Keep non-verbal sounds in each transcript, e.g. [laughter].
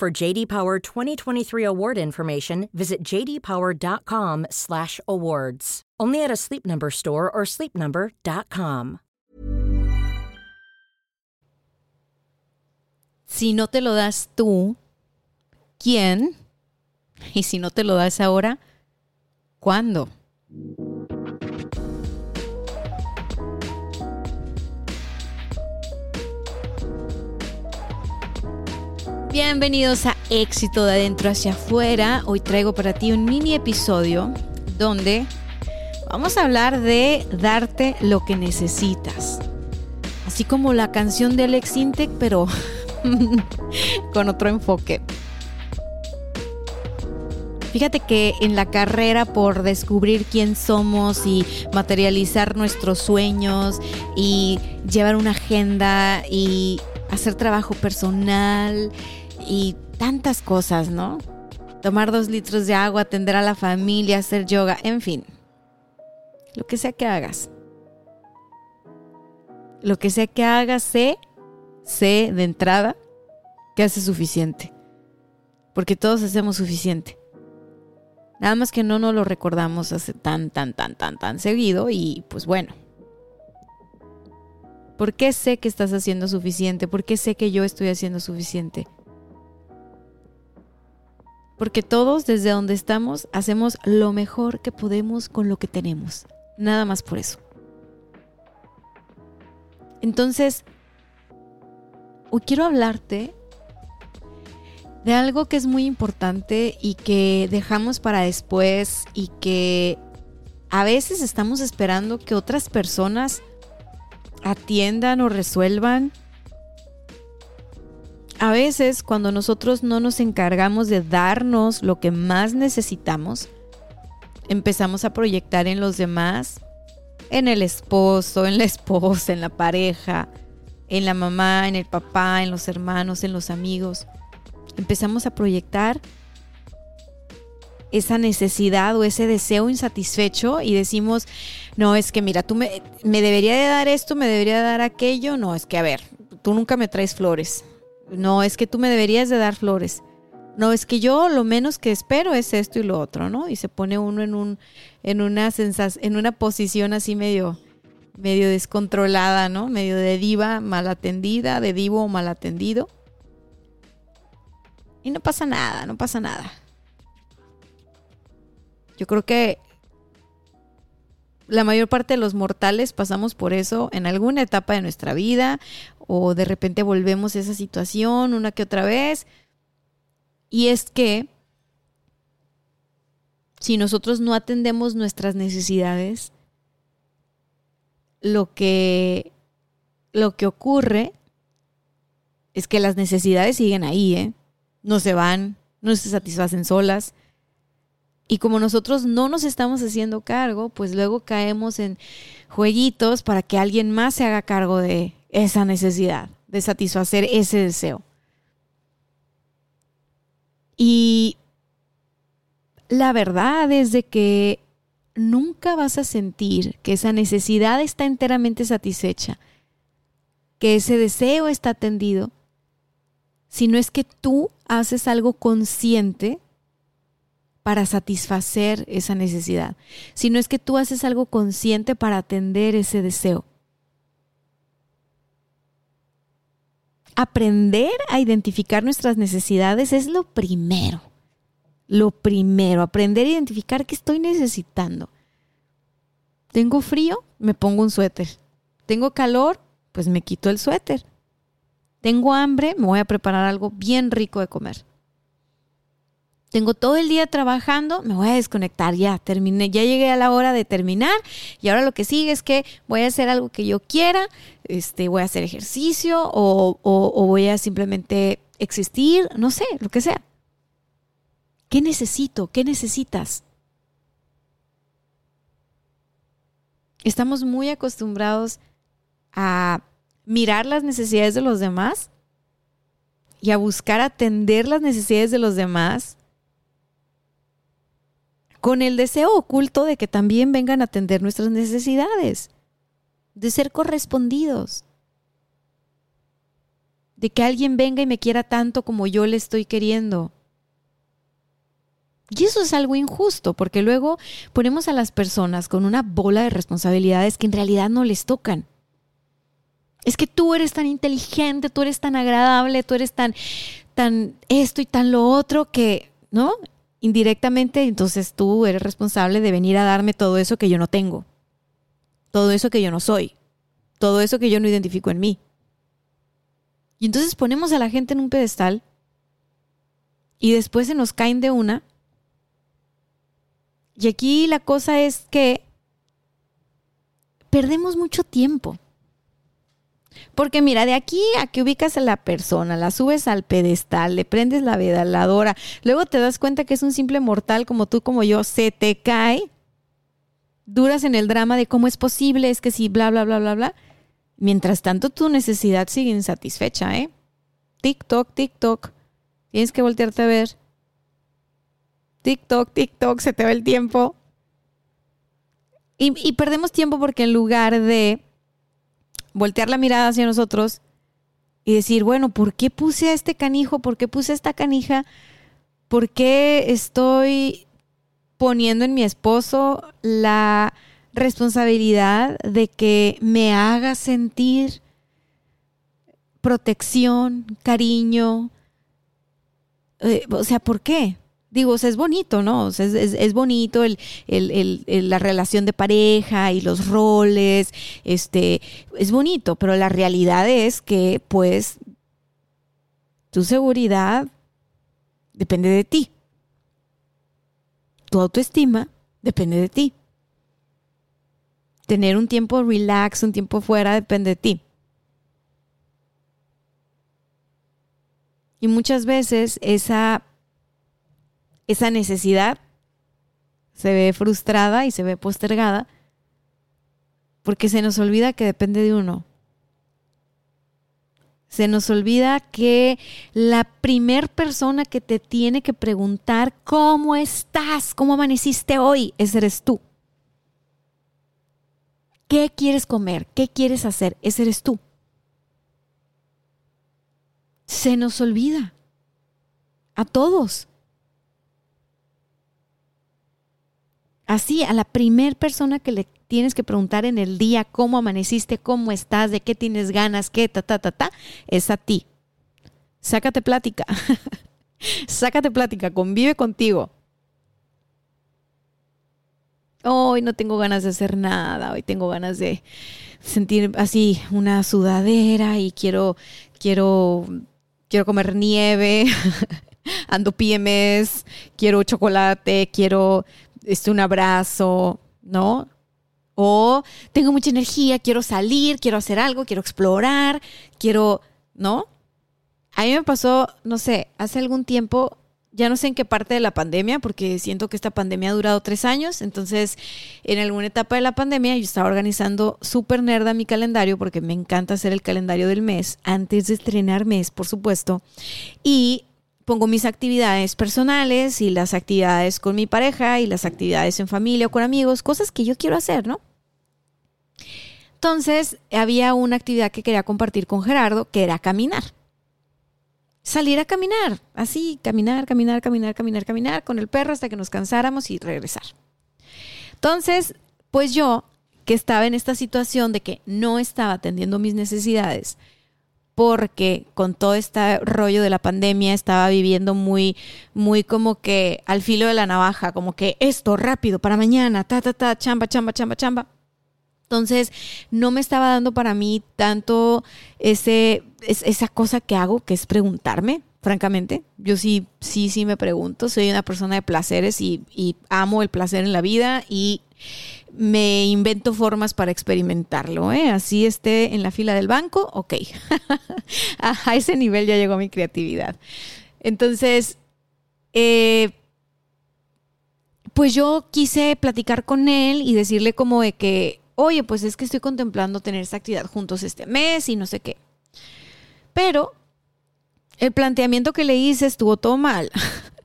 For JD Power 2023 award information, visit jdpower.com/awards. Only at a Sleep Number store or sleepnumber.com. Si no te lo das tú, ¿quién? Y si no te lo das ahora, ¿cuándo? Bienvenidos a Éxito de Adentro hacia afuera. Hoy traigo para ti un mini episodio donde vamos a hablar de darte lo que necesitas. Así como la canción de Alex Intec, pero [laughs] con otro enfoque. Fíjate que en la carrera por descubrir quién somos y materializar nuestros sueños y llevar una agenda y hacer trabajo personal y tantas cosas, ¿no? Tomar dos litros de agua, atender a la familia, hacer yoga, en fin. Lo que sea que hagas. Lo que sea que hagas, sé, sé de entrada que hace suficiente. Porque todos hacemos suficiente. Nada más que no nos lo recordamos hace tan, tan, tan, tan, tan seguido y pues bueno. ¿Por qué sé que estás haciendo suficiente? ¿Por qué sé que yo estoy haciendo suficiente? Porque todos desde donde estamos hacemos lo mejor que podemos con lo que tenemos. Nada más por eso. Entonces, hoy quiero hablarte de algo que es muy importante y que dejamos para después y que a veces estamos esperando que otras personas atiendan o resuelvan. A veces cuando nosotros no nos encargamos de darnos lo que más necesitamos, empezamos a proyectar en los demás, en el esposo, en la esposa, en la pareja, en la mamá, en el papá, en los hermanos, en los amigos. Empezamos a proyectar esa necesidad o ese deseo insatisfecho y decimos, no, es que mira, tú me, me debería de dar esto, me debería de dar aquello, no, es que a ver, tú nunca me traes flores, no, es que tú me deberías de dar flores, no, es que yo lo menos que espero es esto y lo otro, ¿no? Y se pone uno en, un, en, una, en una posición así medio, medio descontrolada, ¿no? Medio de diva mal atendida, de divo mal atendido. Y no pasa nada, no pasa nada. Yo creo que la mayor parte de los mortales pasamos por eso en alguna etapa de nuestra vida o de repente volvemos a esa situación una que otra vez. Y es que si nosotros no atendemos nuestras necesidades, lo que, lo que ocurre es que las necesidades siguen ahí, ¿eh? no se van, no se satisfacen solas. Y como nosotros no nos estamos haciendo cargo, pues luego caemos en jueguitos para que alguien más se haga cargo de esa necesidad, de satisfacer ese deseo. Y la verdad es de que nunca vas a sentir que esa necesidad está enteramente satisfecha, que ese deseo está atendido, sino es que tú haces algo consciente para satisfacer esa necesidad, sino es que tú haces algo consciente para atender ese deseo. Aprender a identificar nuestras necesidades es lo primero. Lo primero, aprender a identificar qué estoy necesitando. ¿Tengo frío? Me pongo un suéter. ¿Tengo calor? Pues me quito el suéter. Tengo hambre, me voy a preparar algo bien rico de comer. Tengo todo el día trabajando, me voy a desconectar, ya terminé, ya llegué a la hora de terminar y ahora lo que sigue es que voy a hacer algo que yo quiera, este, voy a hacer ejercicio o, o voy a simplemente existir, no sé, lo que sea. ¿Qué necesito? ¿Qué necesitas? Estamos muy acostumbrados a mirar las necesidades de los demás y a buscar atender las necesidades de los demás con el deseo oculto de que también vengan a atender nuestras necesidades, de ser correspondidos, de que alguien venga y me quiera tanto como yo le estoy queriendo. Y eso es algo injusto, porque luego ponemos a las personas con una bola de responsabilidades que en realidad no les tocan. Es que tú eres tan inteligente, tú eres tan agradable, tú eres tan, tan esto y tan lo otro que, ¿no? Indirectamente, entonces tú eres responsable de venir a darme todo eso que yo no tengo, todo eso que yo no soy, todo eso que yo no identifico en mí. Y entonces ponemos a la gente en un pedestal y después se nos caen de una. Y aquí la cosa es que perdemos mucho tiempo. Porque mira, de aquí a que ubicas a la persona, la subes al pedestal, le prendes la vedaladora, luego te das cuenta que es un simple mortal como tú, como yo, se te cae, duras en el drama de cómo es posible, es que sí, bla, bla, bla, bla, bla. Mientras tanto, tu necesidad sigue insatisfecha, ¿eh? TikTok, TikTok. Tienes que voltearte a ver. TikTok, TikTok, se te va el tiempo. Y perdemos tiempo porque en lugar de voltear la mirada hacia nosotros y decir, bueno, ¿por qué puse a este canijo? ¿Por qué puse a esta canija? ¿Por qué estoy poniendo en mi esposo la responsabilidad de que me haga sentir protección, cariño? Eh, o sea, ¿por qué? Digo, es bonito, ¿no? O sea, es, bonito el, la relación de pareja y los roles, este, es bonito, pero la realidad es que, pues, tu seguridad depende de ti. Tu autoestima depende de ti. Tener un tiempo relax, un tiempo fuera, depende de ti. Y muchas veces esa esa necesidad se ve frustrada y se ve postergada porque se nos olvida que depende de uno. Se nos olvida que la primer persona que te tiene que preguntar cómo estás, cómo amaneciste hoy, ese eres tú. ¿Qué quieres comer? ¿Qué quieres hacer? Ese eres tú. Se nos olvida. A todos. Así, a la primer persona que le tienes que preguntar en el día cómo amaneciste, cómo estás, de qué tienes ganas, qué, ta, ta, ta, ta, es a ti. Sácate plática. [laughs] Sácate plática, convive contigo. Hoy no tengo ganas de hacer nada, hoy tengo ganas de sentir así una sudadera y quiero, quiero, quiero comer nieve, [laughs] ando PMS, quiero chocolate, quiero este, un abrazo, ¿no? O tengo mucha energía, quiero salir, quiero hacer algo, quiero explorar, quiero, ¿no? A mí me pasó, no sé, hace algún tiempo, ya no sé en qué parte de la pandemia, porque siento que esta pandemia ha durado tres años, entonces en alguna etapa de la pandemia yo estaba organizando súper nerda mi calendario, porque me encanta hacer el calendario del mes, antes de estrenar mes, por supuesto, y pongo mis actividades personales y las actividades con mi pareja y las actividades en familia o con amigos, cosas que yo quiero hacer, ¿no? Entonces, había una actividad que quería compartir con Gerardo, que era caminar. Salir a caminar, así, caminar, caminar, caminar, caminar, caminar con el perro hasta que nos cansáramos y regresar. Entonces, pues yo, que estaba en esta situación de que no estaba atendiendo mis necesidades, porque con todo este rollo de la pandemia estaba viviendo muy, muy como que al filo de la navaja, como que esto rápido para mañana, ta, ta, ta, chamba, chamba, chamba, chamba. Entonces, no me estaba dando para mí tanto ese, esa cosa que hago, que es preguntarme, francamente. Yo sí, sí, sí me pregunto. Soy una persona de placeres y, y amo el placer en la vida y me invento formas para experimentarlo, ¿eh? Así esté en la fila del banco, ok. [laughs] a ese nivel ya llegó mi creatividad. Entonces, eh, pues yo quise platicar con él y decirle como de que, oye, pues es que estoy contemplando tener esta actividad juntos este mes y no sé qué. Pero el planteamiento que le hice estuvo todo mal,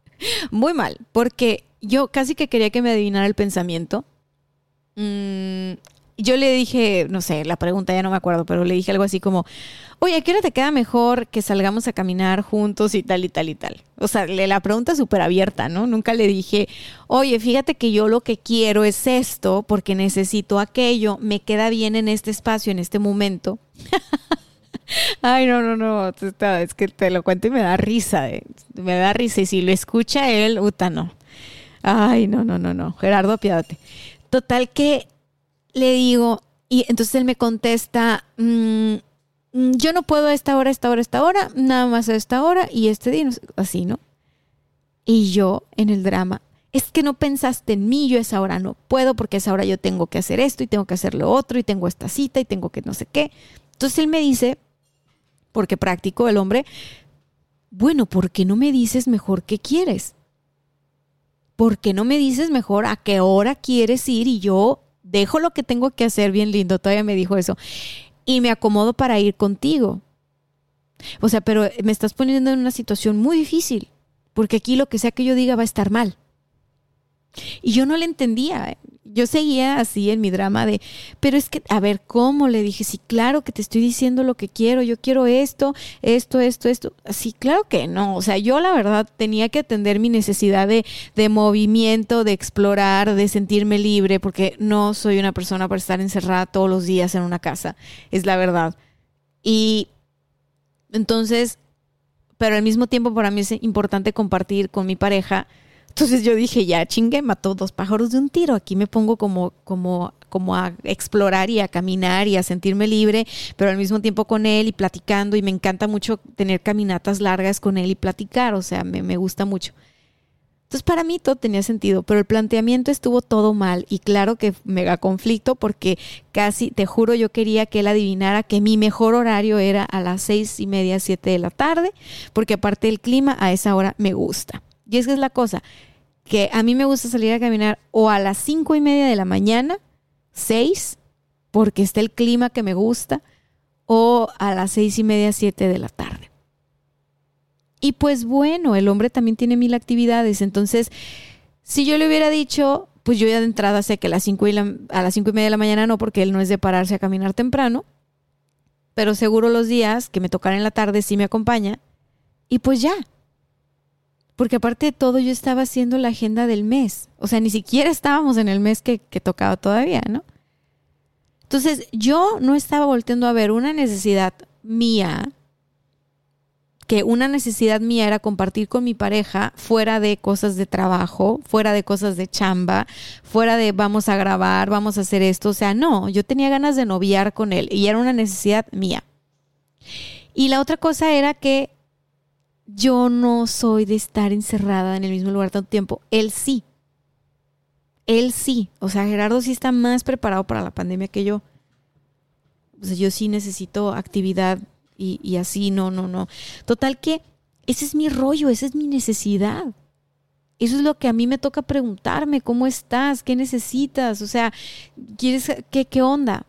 [laughs] muy mal, porque yo casi que quería que me adivinara el pensamiento. Mm, yo le dije, no sé, la pregunta ya no me acuerdo, pero le dije algo así como, oye, ¿a qué hora te queda mejor que salgamos a caminar juntos y tal y tal y tal? O sea, la pregunta súper abierta, ¿no? Nunca le dije, oye, fíjate que yo lo que quiero es esto porque necesito aquello, me queda bien en este espacio, en este momento. [laughs] Ay, no, no, no, es que te lo cuento y me da risa, eh. me da risa y si lo escucha él, uta, no. Ay, no, no, no, no, Gerardo, apiádate. Total que le digo, y entonces él me contesta, mm, mm, yo no puedo a esta hora, esta hora, esta hora, nada más a esta hora y este día, así, ¿no? Y yo en el drama, es que no pensaste en mí, yo a esa hora no puedo porque a esa hora yo tengo que hacer esto y tengo que hacer lo otro y tengo esta cita y tengo que no sé qué. Entonces él me dice, porque práctico el hombre, bueno, ¿por qué no me dices mejor qué quieres? ¿Por qué no me dices mejor a qué hora quieres ir y yo dejo lo que tengo que hacer, bien lindo, todavía me dijo eso, y me acomodo para ir contigo. O sea, pero me estás poniendo en una situación muy difícil, porque aquí lo que sea que yo diga va a estar mal. Y yo no le entendía. ¿eh? Yo seguía así en mi drama de, pero es que, a ver, ¿cómo? Le dije, sí, claro que te estoy diciendo lo que quiero, yo quiero esto, esto, esto, esto. Sí, claro que no. O sea, yo la verdad tenía que atender mi necesidad de, de movimiento, de explorar, de sentirme libre, porque no soy una persona para estar encerrada todos los días en una casa, es la verdad. Y entonces, pero al mismo tiempo para mí es importante compartir con mi pareja entonces yo dije, ya chingue, mató dos pájaros de un tiro. Aquí me pongo como, como, como a explorar y a caminar y a sentirme libre, pero al mismo tiempo con él y platicando. Y me encanta mucho tener caminatas largas con él y platicar. O sea, me, me gusta mucho. Entonces para mí todo tenía sentido, pero el planteamiento estuvo todo mal y claro que mega conflicto porque casi, te juro, yo quería que él adivinara que mi mejor horario era a las seis y media, siete de la tarde, porque aparte del clima a esa hora me gusta. Y es que es la cosa, que a mí me gusta salir a caminar o a las cinco y media de la mañana, seis, porque está el clima que me gusta, o a las seis y media, siete de la tarde. Y pues bueno, el hombre también tiene mil actividades, entonces, si yo le hubiera dicho, pues yo ya de entrada sé que a las cinco y, a las cinco y media de la mañana no, porque él no es de pararse a caminar temprano, pero seguro los días que me tocan en la tarde sí me acompaña, y pues ya, porque aparte de todo yo estaba haciendo la agenda del mes, o sea, ni siquiera estábamos en el mes que, tocaba todavía, ¿no? Entonces yo no estaba volteando a ver una necesidad mía, que una necesidad mía era compartir con mi pareja fuera de cosas de trabajo, fuera de cosas de chamba, fuera de vamos a grabar, vamos a hacer esto. O sea, no, yo tenía ganas de noviar con él y era una necesidad mía. Y la otra cosa era que yo no soy de estar encerrada en el mismo lugar tanto tiempo. Él sí. Él sí. O sea, Gerardo sí está más preparado para la pandemia que yo. O sea, yo sí necesito actividad y, y así, no, no, no. Total que ese es mi rollo, esa es mi necesidad. Eso es lo que a mí me toca preguntarme, ¿cómo estás? ¿Qué necesitas? O sea, ¿quieres qué, qué onda?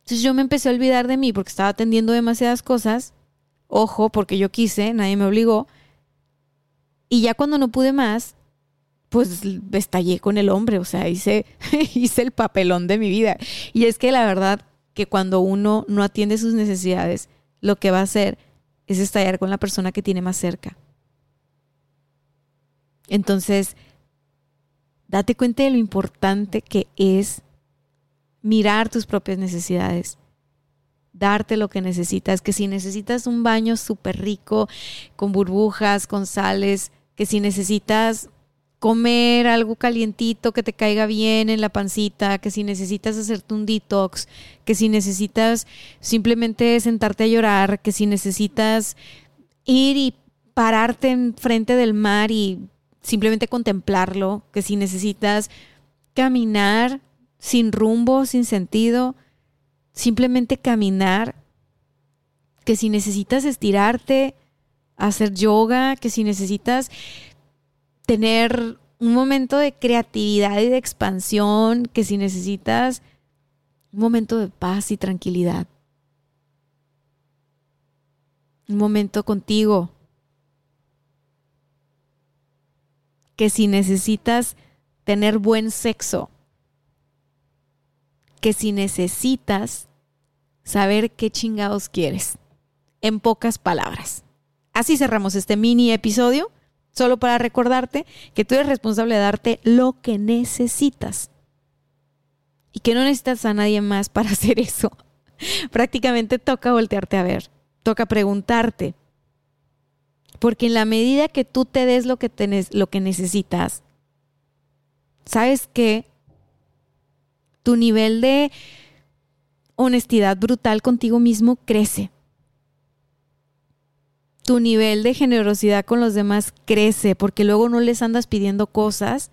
Entonces yo me empecé a olvidar de mí porque estaba atendiendo demasiadas cosas Ojo, porque yo quise, nadie me obligó. Y ya cuando no pude más, pues estallé con el hombre, o sea, hice, [laughs] hice el papelón de mi vida. Y es que la verdad que cuando uno no atiende sus necesidades, lo que va a hacer es estallar con la persona que tiene más cerca. Entonces, date cuenta de lo importante que es mirar tus propias necesidades, darte lo que necesitas, que si necesitas un baño súper rico, con burbujas, con sales, que si necesitas comer algo calientito que te caiga bien en la pancita, que si necesitas hacerte un detox, que si necesitas simplemente sentarte a llorar, que si necesitas ir y pararte en frente del mar y simplemente contemplarlo, que si necesitas caminar sin rumbo, sin sentido, simplemente caminar, que si necesitas estirarte, hacer yoga, que si necesitas tener un momento de creatividad y de expansión, que si necesitas un momento de paz y tranquilidad, un momento contigo, que si necesitas tener buen sexo, que si necesitas saber qué chingados quieres, en pocas palabras. Así cerramos este mini episodio, solo para recordarte que tú eres responsable de darte lo que necesitas y que no necesitas a nadie más para [laughs] hacer eso. Prácticamente toca voltearte a ver, toca preguntarte, porque en la medida que tú te des lo que, tenés, lo que necesitas, ¿sabes qué? Tu nivel de honestidad brutal contigo mismo crece. Tu nivel de generosidad con los demás crece porque luego no les andas pidiendo cosas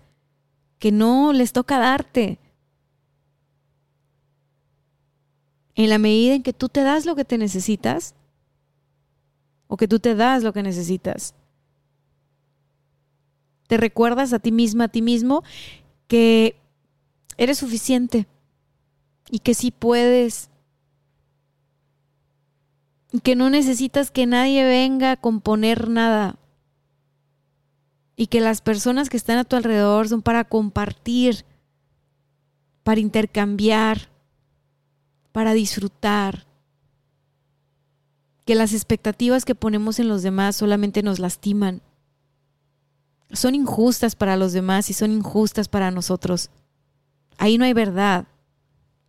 que no les toca darte. En la medida en que tú te das lo que te necesitas, o que tú te das lo que necesitas. Te recuerdas a ti misma, a ti mismo, que eres suficiente y que sí puedes. Y que no necesitas que nadie venga a componer nada. Y que las personas que están a tu alrededor son para compartir, para intercambiar, para disfrutar que las expectativas que ponemos en los demás solamente nos lastiman. Son injustas para los demás y son injustas para nosotros. Ahí no hay verdad.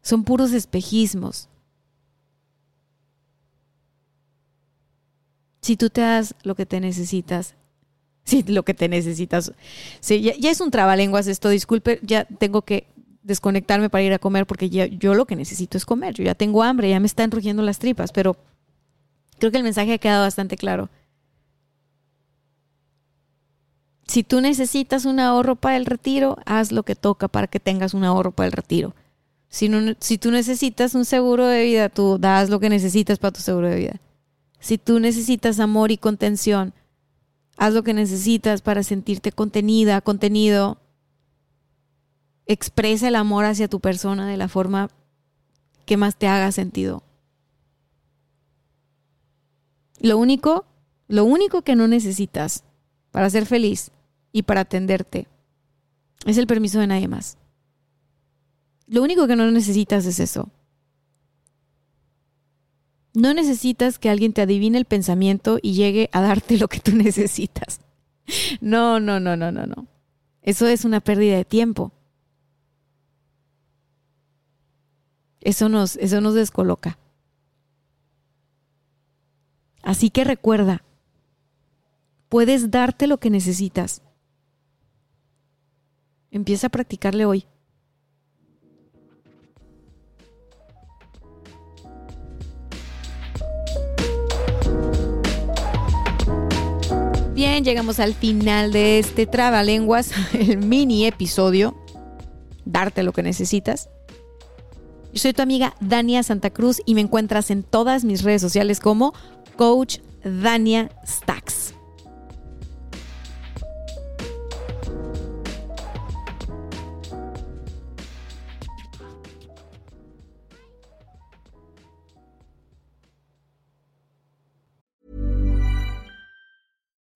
Son puros espejismos. Si tú te das lo que te necesitas, sí, lo que te necesitas. Sí, ya, es un trabalenguas esto, disculpe, ya tengo que desconectarme para ir a comer porque ya, yo lo que necesito es comer. Yo ya tengo hambre, ya me están rugiendo las tripas, pero Creo que el mensaje ha quedado bastante claro. Si tú necesitas un ahorro para el retiro, haz lo que toca para que tengas un ahorro para el retiro. Si, tú necesitas un seguro de vida, tú das lo que necesitas para tu seguro de vida. Si tú necesitas amor y contención, haz lo que necesitas para sentirte contenida, contenido. Expresa el amor hacia tu persona de la forma que más te haga sentido. Lo único, lo único que no necesitas para ser feliz y para atenderte es el permiso de nadie más. Lo único que no necesitas es eso. No necesitas que alguien te adivine el pensamiento y llegue a darte lo que tú [laughs] necesitas. No, no, no, no, no, no. Eso es una pérdida de tiempo. Eso nos, eso nos descoloca. Así que recuerda, puedes darte lo que necesitas. Empieza a practicarle hoy. Bien, llegamos al final de este Trabalenguas, [laughs] el mini episodio. Darte lo que necesitas. Yo soy tu amiga Dania Santa Cruz y me encuentras en todas mis redes sociales como Coach Dania Stacks.